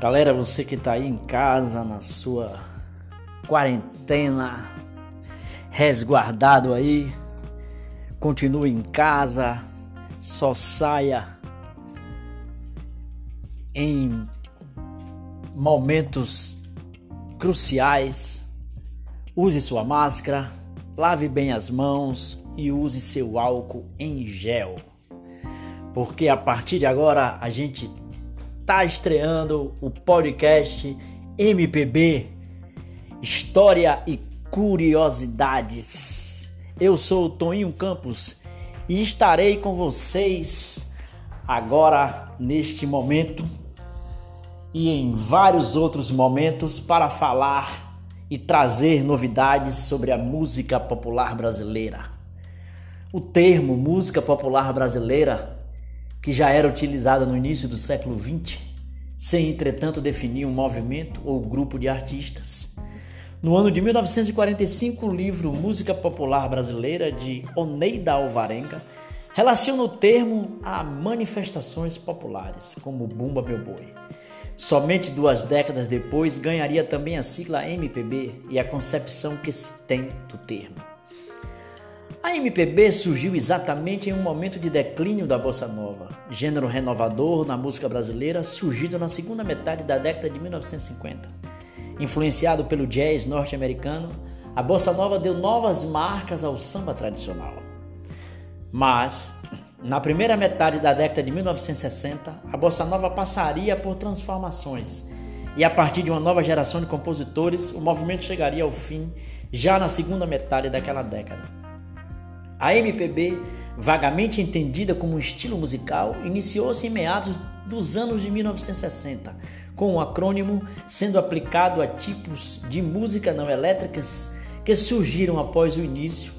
Galera, você que tá aí em casa, na sua quarentena, resguardado aí, continue em casa, só saia em momentos cruciais. Use sua máscara, lave bem as mãos e use seu álcool em gel. Porque a partir de agora a gente tá estreando o podcast MPB História e Curiosidades. Eu sou o Toninho Campos e estarei com vocês agora neste momento e em vários outros momentos para falar e trazer novidades sobre a música popular brasileira. O termo música popular brasileira que já era utilizada no início do século XX, sem entretanto definir um movimento ou grupo de artistas. No ano de 1945, o livro Música Popular Brasileira de Oneida Alvarenga relaciona o termo a manifestações populares, como Bumba Meu Boi. Somente duas décadas depois ganharia também a sigla MPB e a concepção que se tem do termo. A MPB surgiu exatamente em um momento de declínio da bossa nova, gênero renovador na música brasileira surgido na segunda metade da década de 1950. Influenciado pelo jazz norte-americano, a bossa nova deu novas marcas ao samba tradicional. Mas, na primeira metade da década de 1960, a bossa nova passaria por transformações e a partir de uma nova geração de compositores, o movimento chegaria ao fim já na segunda metade daquela década. A MPB, vagamente entendida como um estilo musical, iniciou-se em meados dos anos de 1960, com o um acrônimo sendo aplicado a tipos de música não elétricas que surgiram após o início,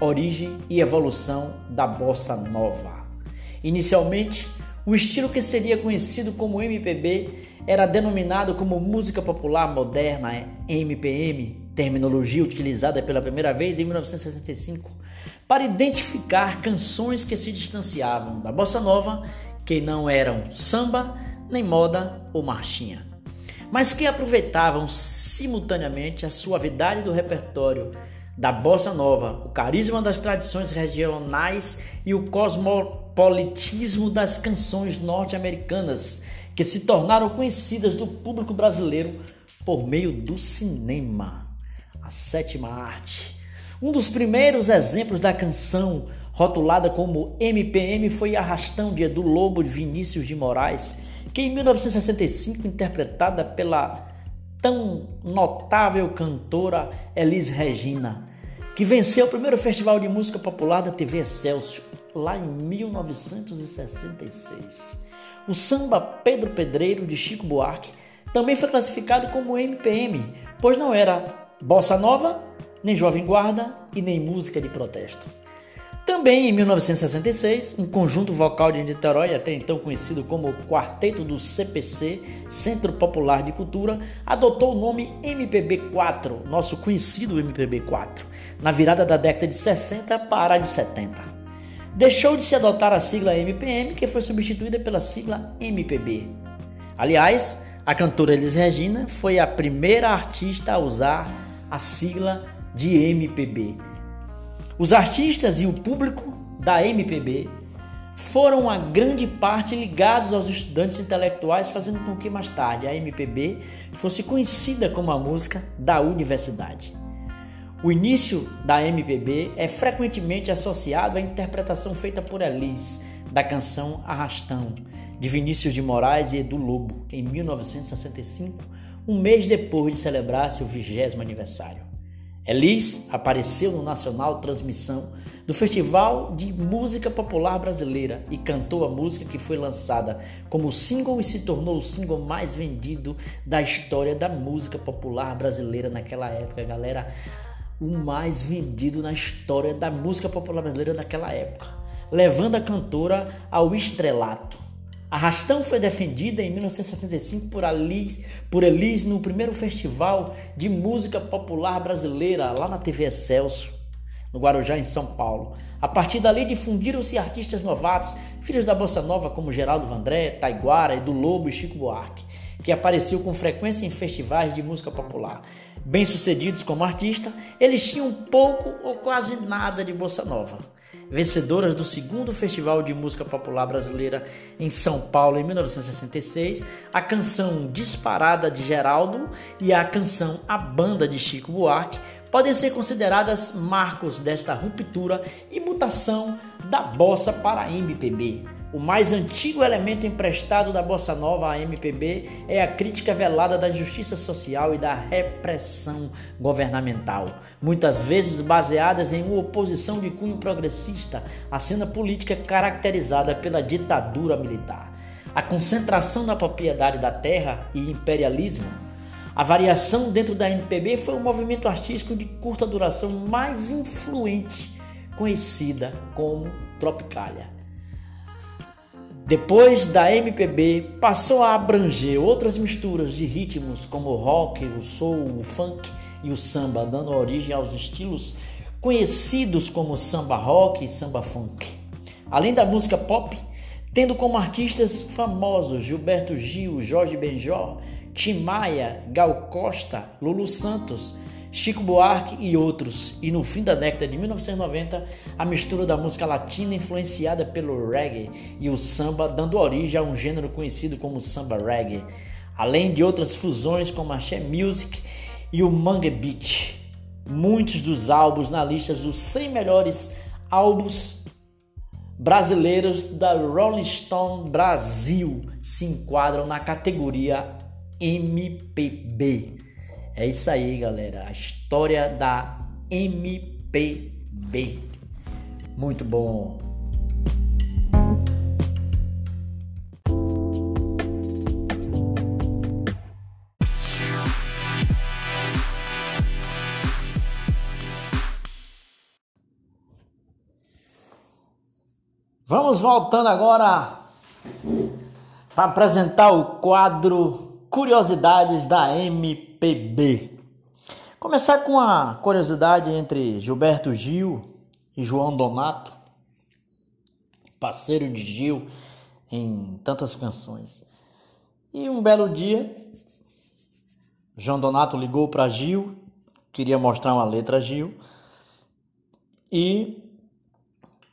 origem e evolução da bossa nova. Inicialmente, o estilo que seria conhecido como MPB era denominado como música popular moderna, MPM, terminologia utilizada pela primeira vez em 1965 para identificar canções que se distanciavam da bossa nova, que não eram samba, nem moda ou marchinha, mas que aproveitavam simultaneamente a suavidade do repertório da bossa nova, o carisma das tradições regionais e o cosmopolitismo das canções norte-americanas, que se tornaram conhecidas do público brasileiro por meio do cinema, a sétima arte um dos primeiros exemplos da canção rotulada como MPM foi Arrastão de Edu Lobo de Vinícius de Moraes, que em 1965 interpretada pela tão notável cantora Elis Regina, que venceu o primeiro festival de música popular da TV Excelsior lá em 1966. O samba Pedro Pedreiro de Chico Buarque também foi classificado como MPM, pois não era bossa nova nem Jovem Guarda e nem música de protesto. Também em 1966, um conjunto vocal de Niterói, até então conhecido como Quarteto do CPC, Centro Popular de Cultura, adotou o nome MPB4, nosso conhecido MPB4, na virada da década de 60 para a de 70. Deixou de se adotar a sigla MPM, que foi substituída pela sigla MPB. Aliás, a cantora Elis Regina foi a primeira artista a usar a sigla de MPB. Os artistas e o público da MPB foram a grande parte ligados aos estudantes intelectuais, fazendo com que mais tarde a MPB fosse conhecida como a música da universidade. O início da MPB é frequentemente associado à interpretação feita por Elis da canção Arrastão, de Vinícius de Moraes e Edu Lobo, em 1965, um mês depois de celebrar seu vigésimo aniversário. Elis apareceu no Nacional Transmissão do Festival de Música Popular Brasileira e cantou a música que foi lançada como single e se tornou o single mais vendido da história da música popular brasileira naquela época, galera. O mais vendido na história da música popular brasileira naquela época, levando a cantora ao estrelato. Arrastão foi defendida em 1975 por Elis, por Elis no primeiro festival de música popular brasileira, lá na TV Excelso, no Guarujá, em São Paulo. A partir dali difundiram-se artistas novatos, filhos da Bossa Nova como Geraldo Vandré, Taiguara, Edu Lobo e Chico Buarque, que apareceu com frequência em festivais de música popular. Bem-sucedidos como artista, eles tinham pouco ou quase nada de bossa nova. Vencedoras do segundo Festival de Música Popular Brasileira em São Paulo em 1966, a canção Disparada de Geraldo e a canção A Banda de Chico Buarque podem ser consideradas marcos desta ruptura e mutação da bossa para a MPB. O mais antigo elemento emprestado da bossa nova à MPB é a crítica velada da injustiça social e da repressão governamental, muitas vezes baseadas em uma oposição de cunho progressista à cena política caracterizada pela ditadura militar. A concentração na propriedade da terra e imperialismo. A variação dentro da MPB foi o movimento artístico de curta duração mais influente, conhecida como Tropicália. Depois da MPB, passou a abranger outras misturas de ritmos como o rock, o soul, o funk e o samba, dando origem aos estilos conhecidos como samba rock e samba funk. Além da música pop, tendo como artistas famosos Gilberto Gil, Jorge Benjó, Tim Maia, Gal Costa, Lulu Santos, Chico Buarque e outros. E no fim da década de 1990, a mistura da música latina influenciada pelo reggae e o samba, dando origem a um gênero conhecido como samba reggae, além de outras fusões como a She Music e o Mangue Beat. Muitos dos álbuns na lista dos 100 melhores álbuns brasileiros da Rolling Stone Brasil se enquadram na categoria MPB. É isso aí, galera. A história da MPB. Muito bom. Vamos voltando agora para apresentar o quadro Curiosidades da MPB. MPB. Começar com a curiosidade entre Gilberto Gil e João Donato, parceiro de Gil em tantas canções. E um belo dia, João Donato ligou para Gil, queria mostrar uma letra a Gil, e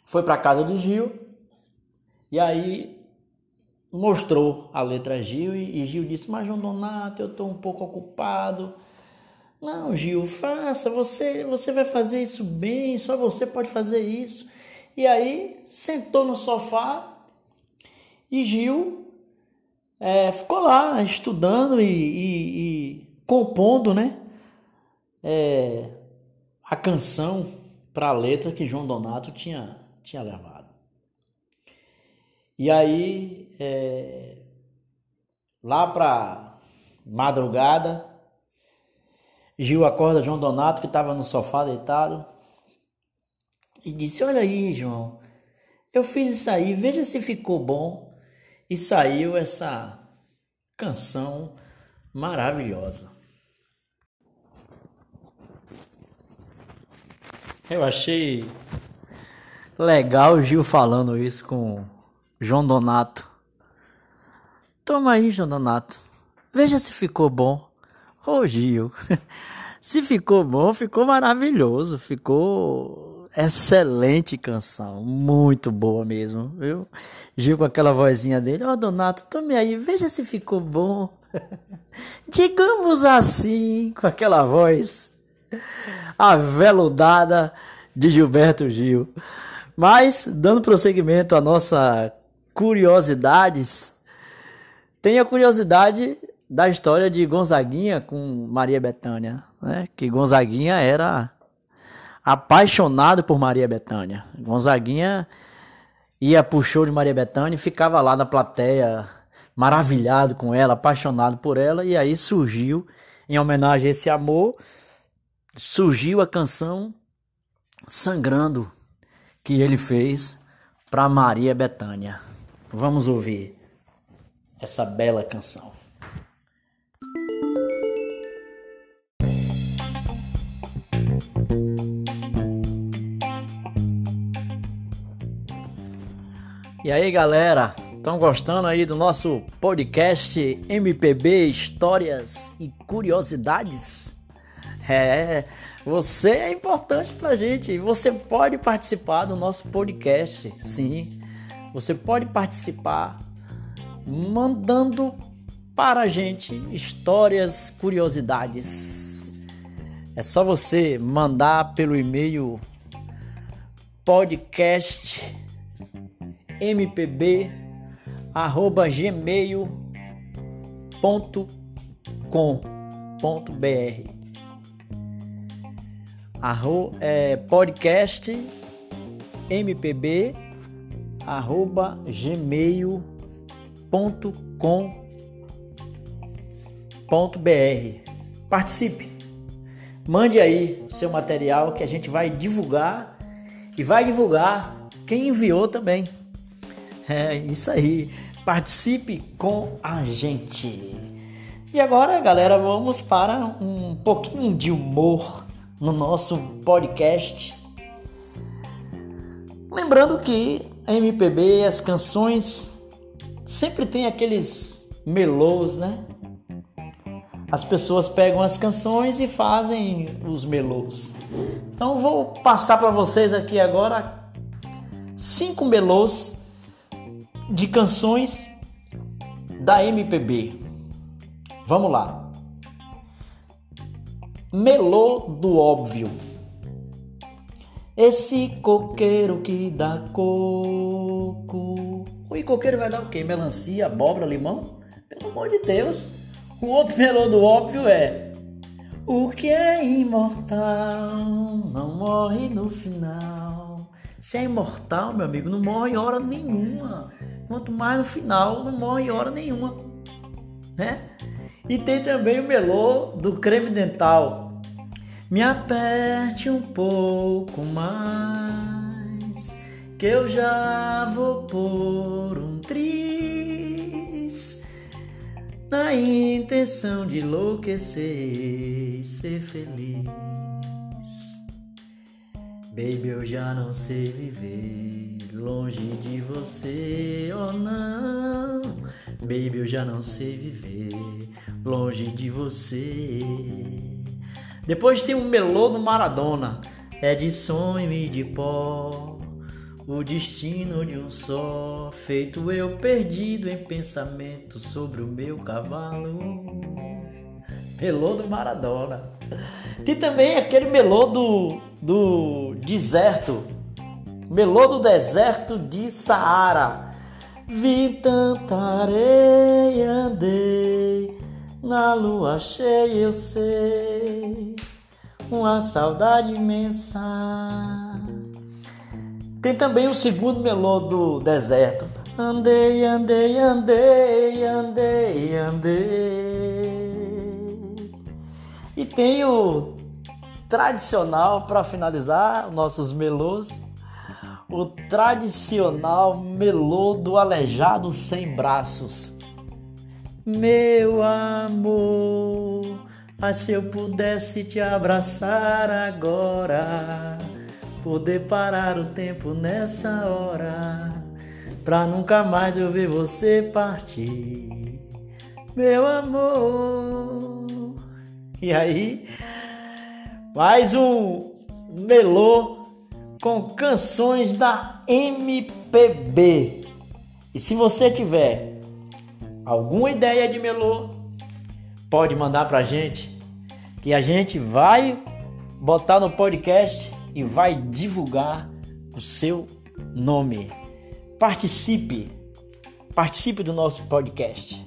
foi para casa de Gil, e aí mostrou a letra Gil e, Gil disse: Mas João Donato, eu estou um pouco ocupado. Não, Gil, faça, você, você vai fazer isso bem, só você pode fazer isso. E aí sentou no sofá e Gil é, ficou lá estudando e, e, e compondo, né? É, a canção para a letra que João Donato tinha, tinha levado. E aí, é, lá para madrugada, Gil acorda João Donato, que estava no sofá deitado, e disse: Olha aí, João, eu fiz isso aí, veja se ficou bom. E saiu essa canção maravilhosa. Eu achei legal o Gil falando isso com João Donato. Toma aí, João Donato. Veja se ficou bom. Ô Gil, se ficou bom, ficou maravilhoso. Ficou excelente canção. Muito boa mesmo, viu? Gil com aquela vozinha dele. Ô oh, Donato, tome aí, veja se ficou bom. Digamos assim, com aquela voz aveludada de Gilberto Gil. Mas, dando prosseguimento à nossa curiosidades, tem a curiosidade da história de Gonzaguinha com Maria Bethânia, né? Que Gonzaguinha era apaixonado por Maria Bethânia. Gonzaguinha ia pro show de Maria Bethânia e ficava lá na plateia, maravilhado com ela, apaixonado por ela, e aí surgiu, em homenagem a esse amor, surgiu a canção Sangrando que ele fez para Maria Bethânia. Vamos ouvir essa bela canção. E aí, galera? Estão gostando aí do nosso podcast MPB Histórias e Curiosidades? É, você é importante pra gente. Você pode participar do nosso podcast, sim. Você pode participar mandando para a gente histórias, curiosidades. É só você mandar pelo e-mail podcast mpb Arro, é, podcast mpb arroba gmail.com.br Participe! Mande aí seu material que a gente vai divulgar e vai divulgar quem enviou também. É isso aí. Participe com a gente. E agora, galera, vamos para um pouquinho de humor no nosso podcast. Lembrando que a MPB, as canções sempre tem aqueles melôs, né? As pessoas pegam as canções e fazem os melôs. Então vou passar para vocês aqui agora cinco melôs de canções da MPB. Vamos lá. Melô do óbvio. Esse coqueiro que dá coco. O coqueiro vai dar o quê? Melancia, abóbora, limão? Pelo amor de Deus. O outro melô do óbvio é O que é imortal não morre no final. Se é imortal, meu amigo, não morre hora nenhuma. Quanto mais no final, não morre hora nenhuma. Né? E tem também o melô do creme dental. Me aperte um pouco mais, que eu já vou por um tris, na intenção de enlouquecer e ser feliz. Baby, eu já não sei viver longe de você, oh não. Baby, eu já não sei viver longe de você. Depois tem o melô do Maradona, é de sonho e de pó. O destino de um só, feito eu perdido em pensamento sobre o meu cavalo. Melô do Maradona. Tem também aquele melô do, do deserto. Melô do deserto de Saara. Vi tanta areia, andei na lua cheia, eu sei. Uma saudade imensa. Tem também o segundo melô do deserto. Andei, andei, andei, andei, andei. E tem o tradicional para finalizar nossos melôs, o tradicional melô do aleijado sem braços. Meu amor, mas se eu pudesse te abraçar agora, poder parar o tempo nessa hora, pra nunca mais eu ver você partir. Meu amor, e aí, mais um melô com canções da MPB. E se você tiver alguma ideia de melô, pode mandar pra gente que a gente vai botar no podcast e vai divulgar o seu nome. Participe, participe do nosso podcast.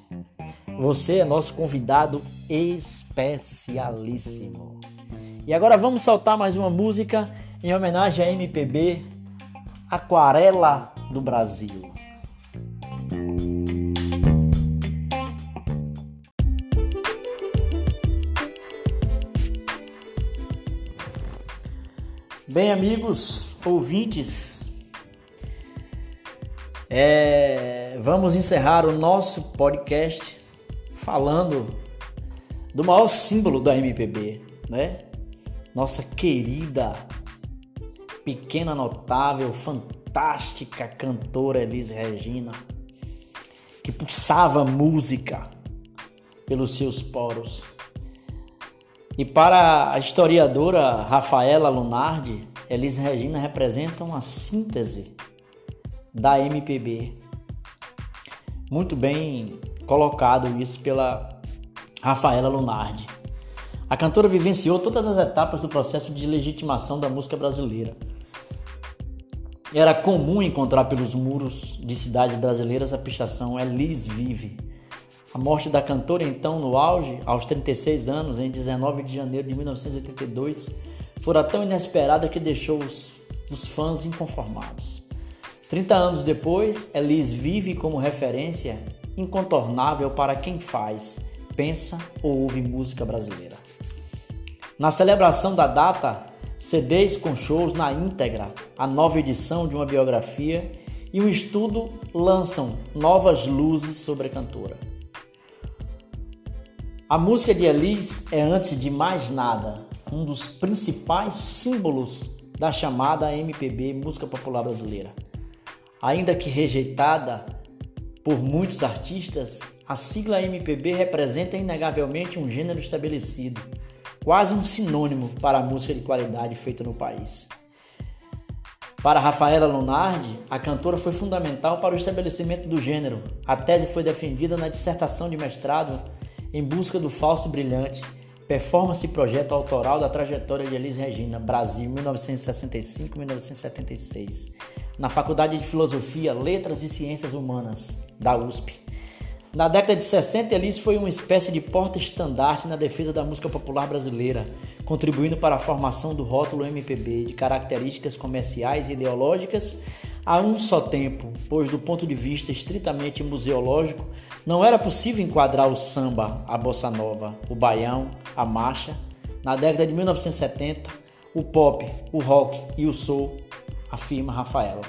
Você é nosso convidado especialíssimo. E agora vamos soltar mais uma música em homenagem à MPB Aquarela do Brasil. Bem, amigos, ouvintes, é, vamos encerrar o nosso podcast falando do maior símbolo da MPB, né? Nossa querida, pequena, notável, fantástica cantora Elis Regina. que pulsava música pelos seus poros. E para a historiadora Rafaela Lunardi, Elis Regina representa uma síntese da MPB. Muito bem colocado isso pela Rafaela Lunardi. A cantora vivenciou todas as etapas do processo de legitimação da música brasileira. Era comum encontrar pelos muros de cidades brasileiras a pichação Elis Vive. A morte da cantora, então no auge, aos 36 anos, em 19 de janeiro de 1982, fora tão inesperada que deixou os, os fãs inconformados. 30 anos depois, Elis vive como referência incontornável para quem faz, pensa ou ouve música brasileira. Na celebração da data, CDs com shows na íntegra, a nova edição de uma biografia e um estudo lançam novas luzes sobre a cantora. A música de Elis é, antes de mais nada, um dos principais símbolos da chamada MPB, música popular brasileira. Ainda que rejeitada por muitos artistas, a sigla MPB representa inegavelmente um gênero estabelecido, quase um sinônimo para a música de qualidade feita no país. Para Rafaela Lunardi, a cantora foi fundamental para o estabelecimento do gênero. A tese foi defendida na dissertação de mestrado Em Busca do Falso Brilhante, Performance e projeto autoral da trajetória de Elis Regina, Brasil, 1965-1976, na Faculdade de Filosofia, Letras e Ciências Humanas, da USP. Na década de 60, Elis foi uma espécie de porta-estandarte na defesa da música popular brasileira, contribuindo para a formação do rótulo MPB de características comerciais e ideológicas a um só tempo, pois do ponto de vista estritamente museológico, não era possível enquadrar o samba, a bossa nova, o baião, a marcha, na década de 1970, o pop, o rock e o soul, afirma Rafaela.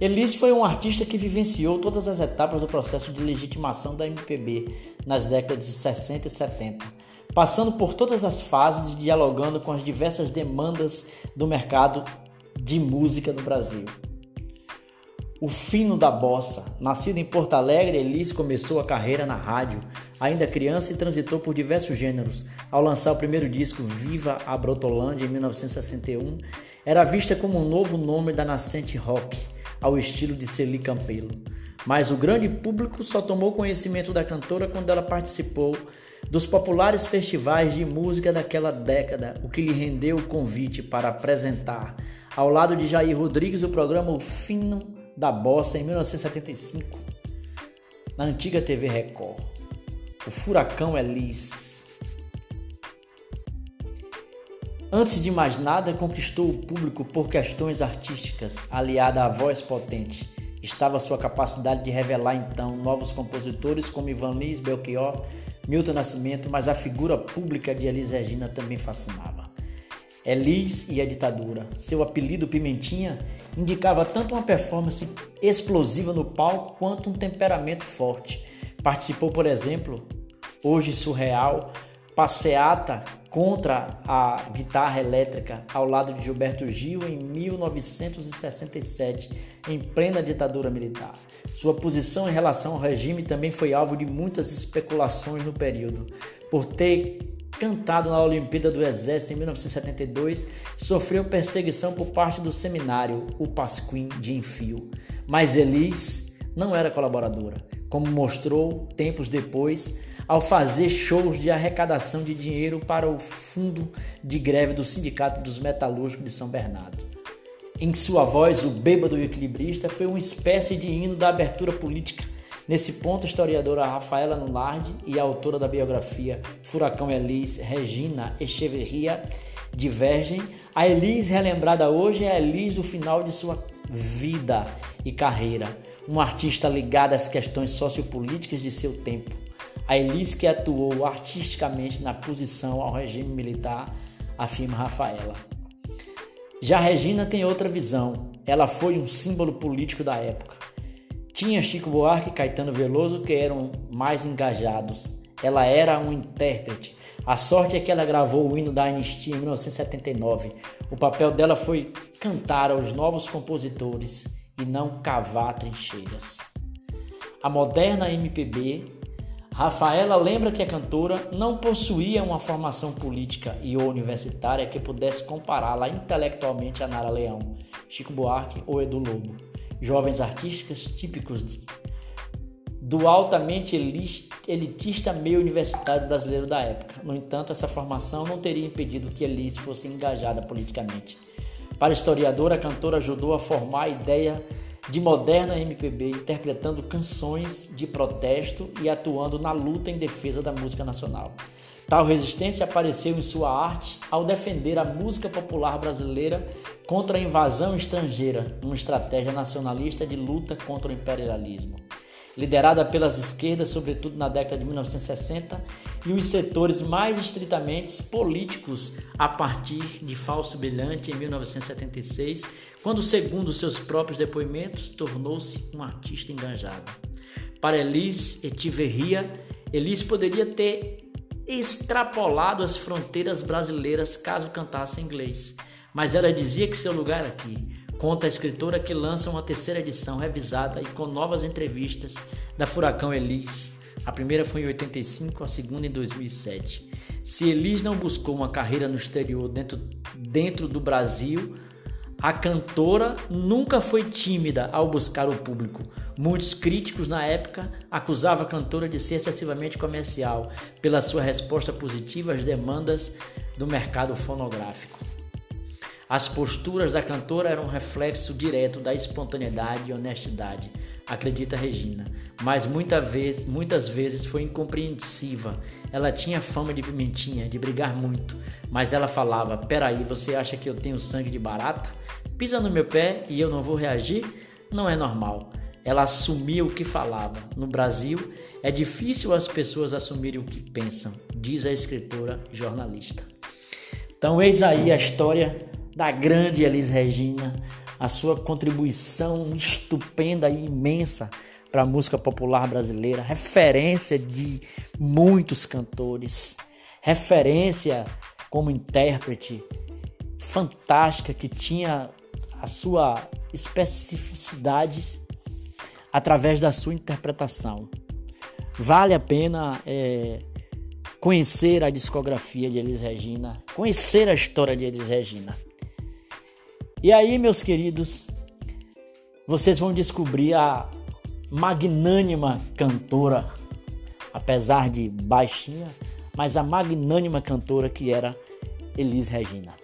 Elis foi um artista que vivenciou todas as etapas do processo de legitimação da MPB nas décadas de 60 e 70, passando por todas as fases e dialogando com as diversas demandas do mercado de música no Brasil. O fino da bossa. Nascido em Porto Alegre, Elis começou a carreira na rádio. Ainda criança e transitou por diversos gêneros. Ao lançar o primeiro disco, Viva a Brotolândia, em 1961, era vista como um novo nome da nascente rock, ao estilo de Celi Campelo. Mas o grande público só tomou conhecimento da cantora quando ela participou dos populares festivais de música daquela década, o que lhe rendeu o convite para apresentar, ao lado de Jair Rodrigues, o programa O Fino da Bossa em 1975, na antiga TV Record. O Furacão Elis. Antes de mais nada, conquistou o público por questões artísticas, aliada à voz potente. Estava sua capacidade de revelar então novos compositores como Ivan Lins, Belchior, Milton Nascimento, mas a figura pública de Elis Regina também fascinava. Elis e a ditadura. Seu apelido Pimentinha indicava tanto uma performance explosiva no palco quanto um temperamento forte. Participou, por exemplo, hoje surreal, passeata contra a guitarra elétrica ao lado de Gilberto Gil em 1967, em plena ditadura militar. Sua posição em relação ao regime também foi alvo de muitas especulações no período, por ter cantado na Olimpíada do Exército em 1972, sofreu perseguição por parte do seminário, o Pasquim de Enfio. Mas Elis não era colaboradora, como mostrou tempos depois ao fazer shows de arrecadação de dinheiro para o fundo de greve do Sindicato dos Metalúrgicos de São Bernardo. Em sua voz, o bêbado equilibrista foi uma espécie de hino da abertura política Nesse ponto, a historiadora Rafaela Nulardi e a autora da biografia Furacão Elis, Regina Echeverria, divergem. A Elis relembrada hoje é a Elis do final de sua vida e carreira, uma artista ligada às questões sociopolíticas de seu tempo. A Elis que atuou artisticamente na posição ao regime militar, afirma Rafaela. Já Regina tem outra visão. Ela foi um símbolo político da época. Tinha Chico Buarque e Caetano Veloso que eram mais engajados. Ela era um intérprete. A sorte é que ela gravou o hino da Anistia em 1979. O papel dela foi cantar aos novos compositores e não cavar trincheiras. a moderna MPB, Rafaela lembra que a cantora não possuía uma formação política e ou universitária que pudesse compará-la intelectualmente a Nara Leão, Chico Buarque ou Edu Lobo, jovens artísticos típicos do altamente elitista meio universitário brasileiro da época. No entanto, essa formação não teria impedido que Elis fosse engajada politicamente. Para a historiadora, a cantora ajudou a formar a ideia de moderna MPB, interpretando canções de protesto e atuando na luta em defesa da música nacional. Tal resistência apareceu em sua arte ao defender a música popular brasileira contra a invasão estrangeira, numa estratégia nacionalista de luta contra o imperialismo liderada pelas esquerdas, sobretudo na década de 1960, e os setores mais estritamente políticos a partir de Falso Brilhante em 1976, quando, segundo seus próprios depoimentos, tornou-se um artista engajado. Para Elis Etiverria, Elis poderia ter extrapolado as fronteiras brasileiras caso cantasse inglês, mas ela dizia que seu lugar aqui Conta a escritora que lança uma terceira edição revisada e com novas entrevistas da Furacão Elis. A primeira foi em 85, a segunda em 2007. Se Elis não buscou uma carreira no exterior dentro, dentro do Brasil, a cantora nunca foi tímida ao buscar o público. Muitos críticos na época acusavam a cantora de ser excessivamente comercial pela sua resposta positiva às demandas do mercado fonográfico. As posturas da cantora eram um reflexo direto da espontaneidade e honestidade, acredita Regina, mas muita vez, muitas vezes foi incompreensiva. Ela tinha fama de pimentinha, de brigar muito, mas ela falava: Peraí, você acha que eu tenho sangue de barata? Pisa no meu pé e eu não vou reagir? Não é normal. Ela assumia o que falava. No Brasil, é difícil as pessoas assumirem o que pensam, diz a escritora jornalista. Então, eis aí a história da grande Elis Regina, a sua contribuição estupenda e imensa para a música popular brasileira, referência de muitos cantores, referência como intérprete fantástica que tinha a sua especificidade através da sua interpretação. Vale a pena é, conhecer a discografia de Elis Regina, conhecer a história de Elis Regina. E aí, meus queridos, vocês vão descobrir a magnânima cantora, apesar de baixinha, mas a magnânima cantora que era Elis Regina.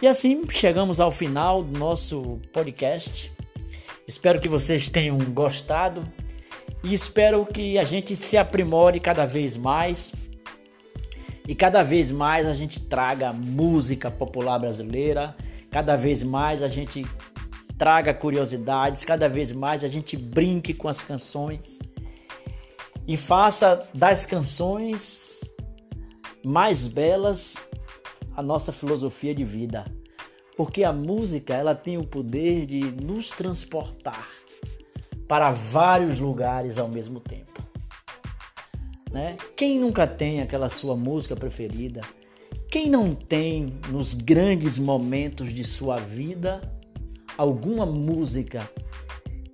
E assim chegamos ao final do nosso podcast. Espero que vocês tenham gostado e espero que a gente se aprimore cada vez mais e cada vez mais a gente traga música popular brasileira cada vez mais a gente traga curiosidades, cada vez mais a gente brinque com as canções e faça das canções mais belas a nossa filosofia de vida. Porque a música, ela tem o poder de nos transportar para vários lugares ao mesmo tempo. Né? Quem nunca tem aquela sua música preferida? Quem não tem nos grandes momentos de sua vida alguma música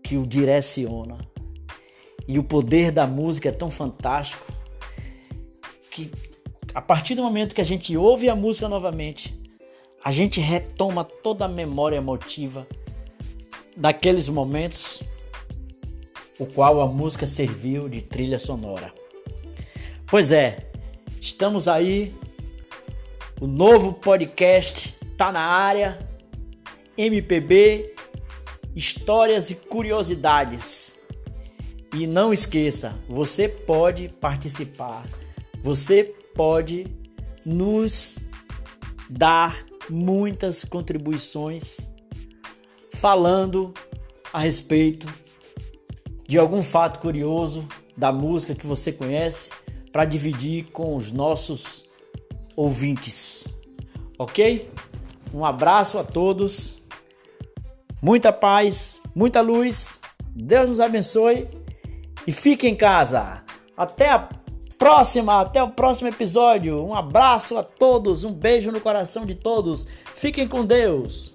que o direciona? E o poder da música é tão fantástico que a partir do momento que a gente ouve a música novamente, a gente retoma toda a memória emotiva daqueles momentos o qual a música serviu de trilha sonora. Pois é, estamos aí o novo podcast tá na área. MPB, histórias e curiosidades. E não esqueça, você pode participar. Você pode nos dar muitas contribuições falando a respeito de algum fato curioso da música que você conhece para dividir com os nossos ouvintes. Ok? Um abraço a todos. Muita paz, muita luz. Deus nos abençoe e fique em casa. Até a próxima, até o próximo episódio. Um abraço a todos, um beijo no coração de todos. Fiquem com Deus.